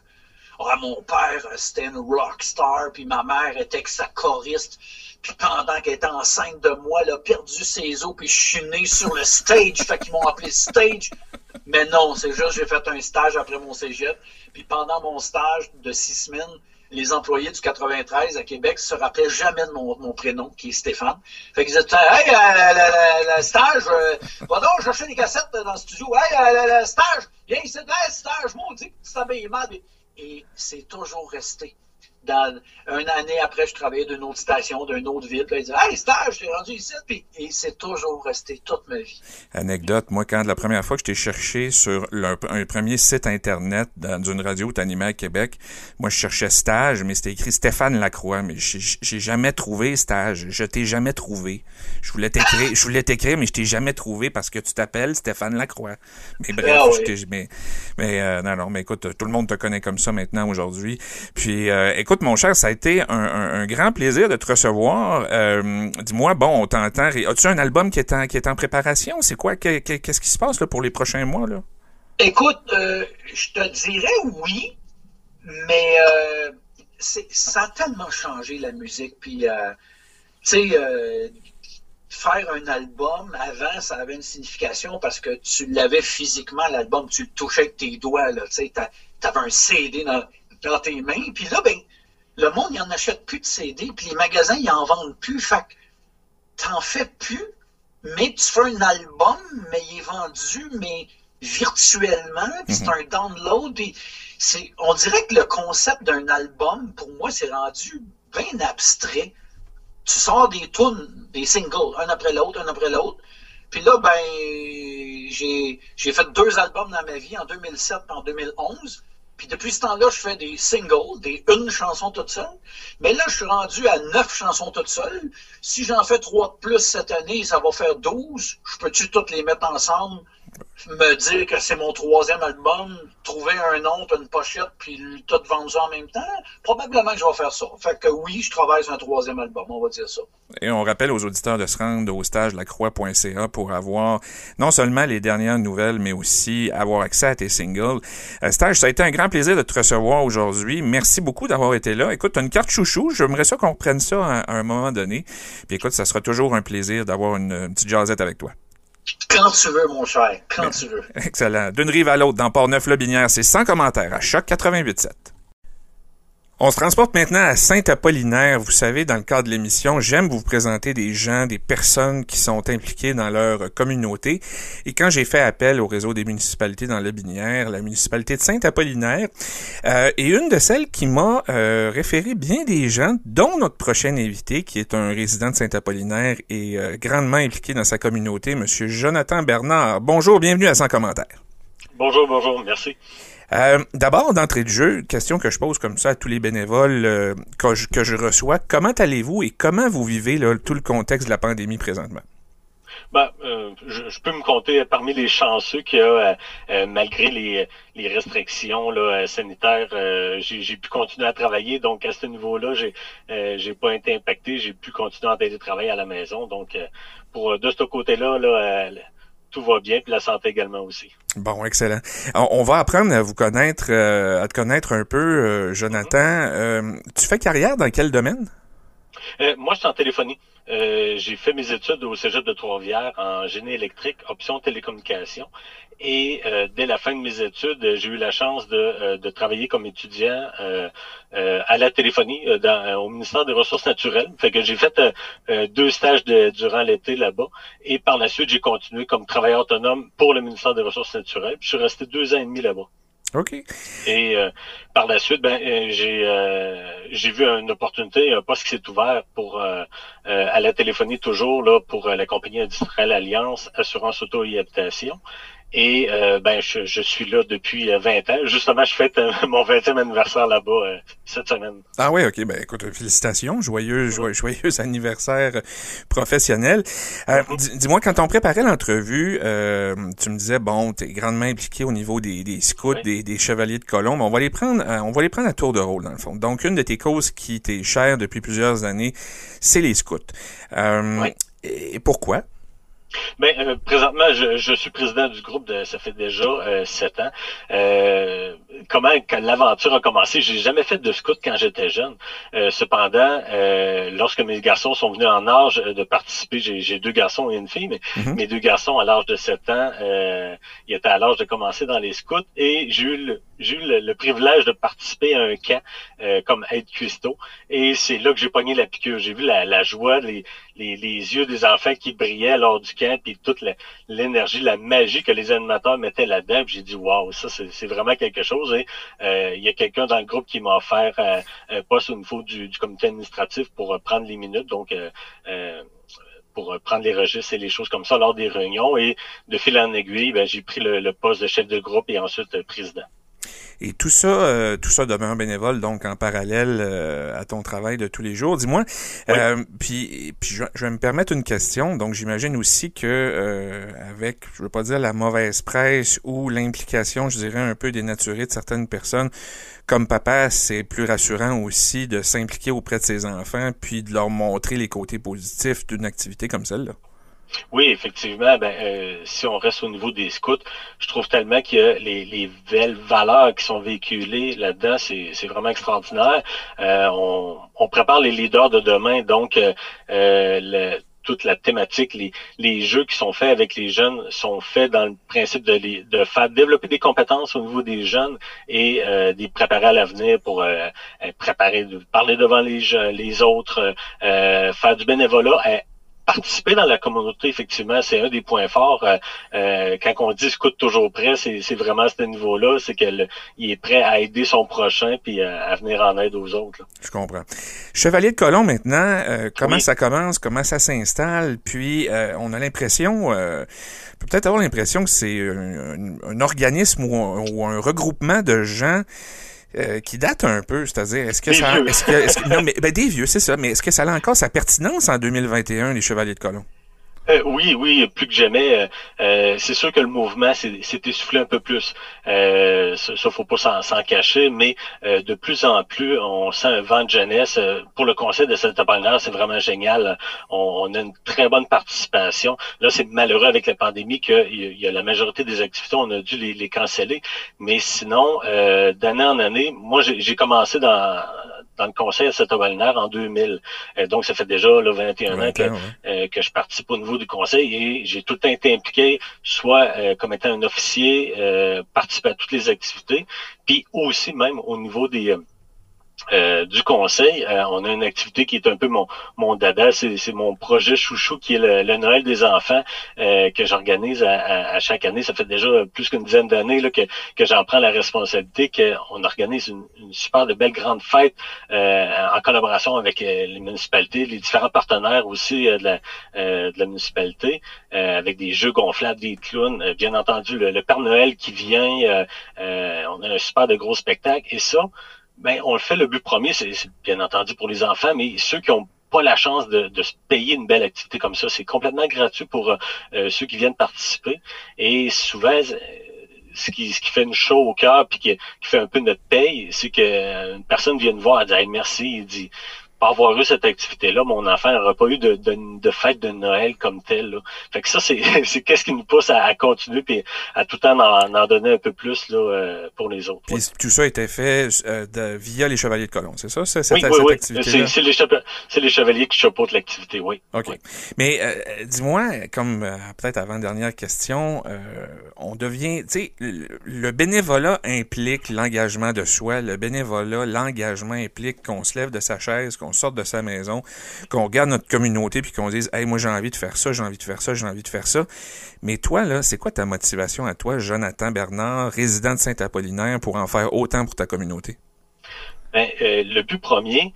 oh, mon père c'était une rockstar, puis ma mère était que sa choriste, puis pendant qu'elle était enceinte de moi, elle a perdu ses os, puis je suis né sur le stage, fait qu'ils m'ont appelé stage. Mais non, c'est juste j'ai fait un stage après mon cégep, puis pendant mon stage de six semaines, les employés du 93 à Québec se rappelaient jamais de mon, prénom, qui est Stéphane. Fait qu'ils disaient, hey, le stage, euh, va donc chercher des cassettes dans le studio. Hey, le stage, viens ici, hey, stage, maudit, tu t'habilles mal. Et c'est toujours resté. Dans, une année après, je travaillais d'une autre station, d'une autre ville. Puis ils disaient, hey, stage, t'es rendu ici. Puis, et c'est toujours resté toute ma vie. Anecdote, moi, quand la première fois que je t'ai cherché sur le, un premier site Internet d'une radio t'animais à Québec, moi, je cherchais stage, mais c'était écrit Stéphane Lacroix, mais j'ai jamais trouvé stage. Je t'ai jamais trouvé. Je voulais t'écrire, je voulais t'écrire, mais je t'ai jamais trouvé parce que tu t'appelles Stéphane Lacroix. Mais bref, Ah je t'ai, mais, mais euh, non, non, mais écoute, tout le monde te connaît comme ça maintenant aujourd'hui. Puis, euh, écoute, mon cher, ça a été un, grand plaisir de te recevoir. Euh, dis-moi, bon, on t'entend. As-tu un album qui est en, qui est en préparation? C'est quoi? Qu'est-ce qui se passe pour les prochains mois? Écoute, euh, je te dirais oui, mais euh, ça a tellement changé la musique. Puis, euh, tu sais, faire un album, avant, ça avait une signification parce que tu l'avais physiquement, l'album, tu le touchais avec tes doigts. Tu sais, avais un CD dans, dans tes mains. Puis là, ben, le monde, il en achète plus de CD, puis les magasins, ils en vendent plus. Fait que t'en fais plus, mais tu fais un album, mais il est vendu, mais virtuellement, puis c'est un download. C'est, on dirait que le concept d'un album, pour moi, c'est rendu bien abstrait. Tu sors des tunes, des singles, un après l'autre, un après l'autre. Puis là, ben, j'ai, j'ai fait deux albums dans ma vie, en 2007 et en 2011. Puis depuis ce temps-là, je fais des singles, des une chanson toute seule. Mais là, je suis rendu à neuf chansons toute seule. Si j'en fais trois de plus cette année, ça va faire douze. Je peux-tu toutes les mettre ensemble? Me dire que c'est mon troisième album, trouver un nom, une pochette, puis tout vendre ça en même temps? Probablement que je vais faire ça. Fait que oui, je travaille sur un troisième album, on va dire ça. Et on rappelle aux auditeurs de se rendre au stage lacroix.ca pour avoir non seulement les dernières nouvelles, mais aussi avoir accès à tes singles. Euh, stage, ça a été un grand plaisir de te recevoir aujourd'hui. Merci beaucoup d'avoir été là. Écoute, tu as une carte chouchou. J'aimerais ça qu'on reprenne ça à, un moment donné. Puis écoute, ça sera toujours un plaisir d'avoir une, une petite jasette avec toi. Quand tu veux, mon cher. Quand tu veux. Excellent. D'une rive à l'autre, dans Port-Neuf-Lobinière, c'est sans commentaire à Choc 88.7. On se transporte maintenant à Saint-Apollinaire. Vous savez, dans le cadre de l'émission, j'aime vous présenter des gens, des personnes qui sont impliquées dans leur communauté. Et quand j'ai fait appel au réseau des municipalités dans la Binière, la municipalité de Saint-Apollinaire euh, est une de celles qui m'a euh, référé bien des gens, dont notre prochain invité, qui est un résident de Saint-Apollinaire et euh, grandement impliqué dans sa communauté, Monsieur Jonathan Bernard. Bonjour, bienvenue à Sans commentaire. Bonjour, bonjour, merci. Euh, D'abord, d'entrée de jeu, question que je pose comme ça à tous les bénévoles euh, que, je, que, je, reçois. Comment allez-vous et comment vous vivez là, tout le contexte de la pandémie présentement? Ben, euh, je, peux me compter parmi les chanceux qui euh, malgré les, restrictions sanitaires, j'ai pu continuer à travailler. Donc, à ce niveau-là, j'ai j'ai pas été impacté. J'ai pu continuer à télétravail à la maison. Donc, pour de ce côté-là, là, tout va bien, puis la santé également aussi. Bon, excellent. On, va apprendre à vous connaître, à te connaître un peu, Jonathan. tu fais carrière dans quel domaine? Moi, je suis en téléphonie. Euh, j'ai fait mes études au Cégep de Trois-Rivières en génie électrique, option télécommunication. Et euh, dès la fin de mes études, j'ai eu la chance de, euh, de travailler comme étudiant à la téléphonie dans, au ministère des Ressources naturelles. Fait que j'ai fait deux stages de, durant l'été là-bas. Et par la suite, j'ai continué comme travailleur autonome pour le ministère des Ressources naturelles. je suis resté deux ans et demi là-bas. Et euh, par la suite, ben euh, j'ai euh, j'ai vu une opportunité, un poste qui s'est ouvert pour à la téléphonie toujours là pour la compagnie industrielle Alliance Assurance Auto et Habitation. Et euh, ben je, je, suis là depuis 20 euh, ans. Justement, je fête euh, mon 20e anniversaire là-bas cette semaine. Ah oui, ok. Ben écoute, félicitations, joyeux, joyeux, joyeux anniversaire professionnel. Mm-hmm. Dis-moi, quand on préparait l'entrevue, tu me disais bon, t'es grandement impliqué au niveau des, des scouts, des, des, chevaliers de colombe. On va les prendre, on va les prendre à tour de rôle dans le fond. Donc une de tes causes qui t'est chère depuis plusieurs années, c'est les scouts. oui. Et pourquoi? Ben, euh, présentement, je, je, suis président du groupe, de, ça fait déjà euh, sept ans. Euh, comment quand l'aventure a commencé, j'ai jamais fait de scout quand j'étais jeune. Euh, cependant, lorsque mes garçons sont venus en âge de participer, j'ai deux garçons et une fille, mais mhm. mes deux garçons à l'âge de sept ans, ils étaient à l'âge de commencer dans les scouts et j'ai eu le, j'ai eu le, privilège de participer à un camp comme aide cuistot et c'est là que j'ai pogné la piqûre. J'ai vu la, la joie, les, les, les, yeux des enfants qui brillaient lors du camp, puis toute l'énergie, la, magie que les animateurs mettaient là-dedans. J'ai dit waouh, ça c'est vraiment quelque chose. Euh, il y a quelqu'un dans le groupe qui m'a offert euh, un poste au niveau du, du comité administratif pour euh, prendre les minutes. Donc euh, pour prendre les registres et les choses comme ça lors des réunions. Et de fil en aiguille, ben, j'ai pris le, le, poste de chef de groupe et ensuite président. Et tout ça, euh, tout ça demeure bénévole, donc en parallèle euh, à ton travail de tous les jours. Dis-moi, euh, puis, puis je, vais me permettre une question. Donc, j'imagine aussi que avec, je veux pas dire la mauvaise presse ou l'implication, je dirais un peu dénaturée de certaines personnes, comme papa, c'est plus rassurant aussi de s'impliquer auprès de ses enfants, puis de leur montrer les côtés positifs d'une activité comme celle-là. Oui, effectivement. Ben, euh, si on reste au niveau des scouts, je trouve tellement que les, les belles valeurs qui sont véhiculées là-dedans, c'est, vraiment extraordinaire. Euh, on, on, prépare les leaders de demain, donc euh, le, toute la thématique, les, les jeux qui sont faits avec les jeunes sont faits dans le principe de, les, de faire développer des compétences au niveau des jeunes et euh, préparer à l'avenir pour euh, préparer, parler devant les, les autres, faire du bénévolat participer dans la communauté, effectivement, c'est un des points forts. Euh, euh, quand on dit scout toujours prêt, c'est vraiment à ce niveau-là, c'est qu'il est prêt à aider son prochain puis à, venir en aide aux autres. Je comprends. Chevalier de Colomb, maintenant, euh, comment ça commence, comment ça s'installe, puis on a l'impression, peut-être avoir l'impression que c'est un, organisme ou un regroupement de gens euh, qui date un peu, c'est-à-dire est-ce que ça est-ce que, est-ce que non mais ben des vieux, c'est ça, mais est-ce que ça a encore sa pertinence en 2021 les chevaliers de colon euh, oui, oui, plus que jamais. Euh, euh c'est sûr que le mouvement s'est essoufflé un peu plus. Euh, ça, faut pas s'en cacher, mais de plus en plus, on sent un vent de jeunesse. pour le conseil de cette tabernacle, c'est vraiment génial. On, on, a une très bonne participation. Là, c'est malheureux avec la pandémie qu'il y a la majorité des activités, on a dû les, les canceller. Mais sinon, d'année en année, moi, j'ai commencé dans dans le conseil à cette en 2000. Euh, donc, ça fait déjà là, 21 ans que, euh, que je participe au niveau du conseil et j'ai tout le temps été impliqué, soit euh, comme étant un officier, participer à toutes les activités, puis aussi même au niveau des euh, du conseil, euh, on a une activité qui est un peu mon, mon dada, c'est mon projet chouchou qui est le, Noël des enfants euh, que j'organise à, chaque année. Ça fait déjà plus qu'une dizaine d'années que, que j'en prends la responsabilité, qu'on organise une, super de belle grande fête en collaboration avec les municipalités, les différents partenaires aussi de la, municipalité, avec des jeux gonflables, des clowns, bien entendu le, le, Père Noël qui vient, on a un super de gros spectacle et ça, ben, on le fait, le but premier, c'est bien entendu pour les enfants, mais ceux qui ont pas la chance de, de, se payer une belle activité comme ça. C'est complètement gratuit pour ceux qui viennent participer. Et souvent, ce qui, ce qui fait une show au cœur puis qui, qui, fait un peu notre paye, c'est qu'une personne vient nous voir et dit merci, il dit avoir eu cette activité-là, mon enfant n'aura pas eu de, de, fête de Noël comme telle. Fait que ça, c'est, c'est qu'est-ce qui nous pousse à, continuer et à tout le temps en, en, donner un peu plus là, euh, pour les autres. Puis tout ça a été fait euh, de, via les Chevaliers de Colomb, c'est ça? C'est, oui, oui, oui. C'est, les, c'est les Chevaliers qui chapeautent l'activité, oui. OK. Mais euh, dis-moi, comme peut-être avant-dernière question, on devient, tu sais, le, le bénévolat implique l'engagement de soi, le bénévolat, l'engagement implique qu'on se lève de sa chaise, qu'on sorte de sa maison, qu'on regarde notre communauté puis qu'on dise Hey, moi j'ai envie de faire ça, j'ai envie de faire ça, j'ai envie de faire ça. Mais toi, là, c'est quoi ta motivation à toi, Jonathan Bernard, résident de Saint-Apollinaire, pour en faire autant pour ta communauté? Ben, euh, le but premier,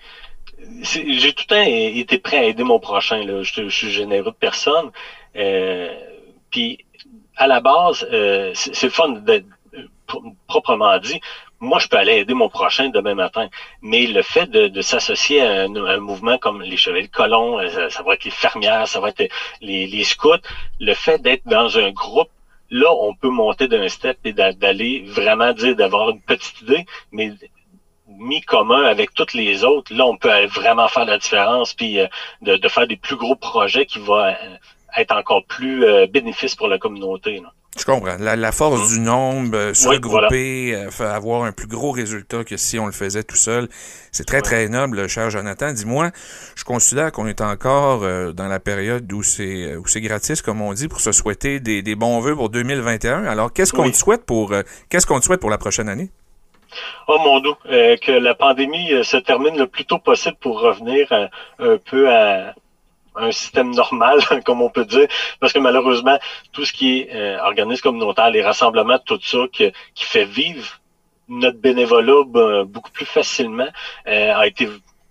j'ai tout le temps été prêt à aider mon prochain. Je, suis généreux de personne. Euh, puis à la base, euh, c'est fun d'être proprement dit moi, je peux aller aider mon prochain demain matin. Mais le fait de, s'associer à, un, mouvement comme les Chevaliers de Colomb, euh, ça, va être les fermières, ça va être les, les scouts, le fait d'être dans un groupe, là, on peut monter d'un step et d'aller vraiment dire d'avoir une petite idée, mais mis commun avec toutes les autres, là, on peut vraiment faire la différence, puis euh, de, de, faire des plus gros projets qui vont euh, être encore plus bénéfices pour la communauté. Là. Je comprends. La, force du nombre, euh, se regrouper, euh, avoir un plus gros résultat que si on le faisait tout seul, c'est très, très noble, cher Jonathan. Dis-moi, je considère qu'on est encore euh, dans la période où c'est où c'est gratis, comme on dit, pour se souhaiter des, des bons vœux pour 2021. Alors, qu'est-ce qu'on te souhaite pour qu'est-ce qu'on te souhaite pour la prochaine année? Oh mon Dieu, que la pandémie se termine le plus tôt possible pour revenir un peu à un système normal, comme on peut dire, parce que malheureusement, tout ce qui est euh, organisme communautaire, les rassemblements, tout ça qui, fait vivre notre bénévolat ben, beaucoup plus facilement, euh, a été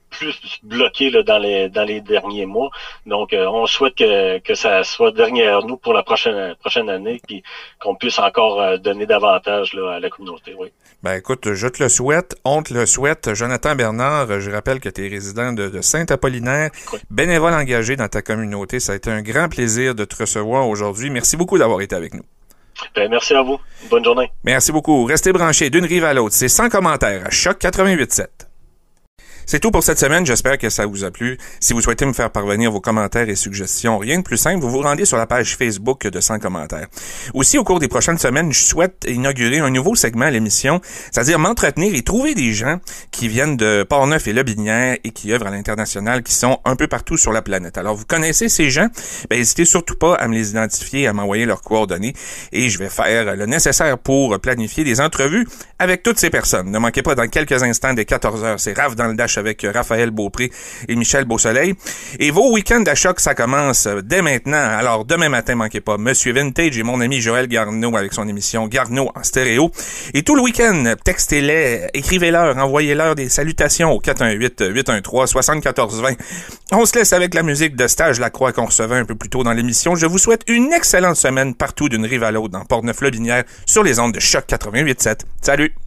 plus bloqué là, dans les dans les derniers mois. Donc, euh, on souhaite que, que ça soit derrière nous pour la prochaine prochaine année, puis qu'on puisse encore euh, donner davantage là, à la communauté. Oui. Ben écoute, je te le souhaite, on te le souhaite. Jonathan Bernard, je rappelle que tu es résident de, de Saint-Apollinaire, bénévole engagé dans ta communauté. Ça a été un grand plaisir de te recevoir aujourd'hui. Merci beaucoup d'avoir été avec nous. Ben, merci à vous. Bonne journée. Merci beaucoup. Restez branchés d'une rive à l'autre. C'est sans commentaire à Choc 88.7. C'est tout pour cette semaine. J'espère que ça vous a plu. Si vous souhaitez me faire parvenir vos commentaires et suggestions, rien de plus simple, vous vous rendez sur la page Facebook de 100 commentaires. Aussi, au cours des prochaines semaines, je souhaite inaugurer un nouveau segment à l'émission, c'est-à-dire m'entretenir et trouver des gens qui viennent de Port-Neuf et Lobinière et qui œuvrent à l'international, qui sont un peu partout sur la planète. Alors, vous connaissez ces gens? Ben, n'hésitez surtout pas à me les identifier, à m'envoyer leurs coordonnées et je vais faire le nécessaire pour planifier des entrevues avec toutes ces personnes. Ne manquez pas dans quelques instants des 14 heures. C'est Rave dans le Dash avec Raphaël Beaupré et Michel Beausoleil. Et vos week-ends à choc, ça commence dès maintenant. Alors, demain matin, manquez pas Monsieur Vintage et mon ami Joël Garneau avec son émission Garneau en stéréo. Et tout le week-end, textez-les, écrivez-leur, envoyez-leur des salutations au 418-813-7420. On se laisse avec la musique de Stage La Croix qu'on recevait un peu plus tôt dans l'émission. Je vous souhaite une excellente semaine partout d'une rive à l'autre dans Port-Neuf-Lobinière sur les ondes de Choc 88.7. Salut!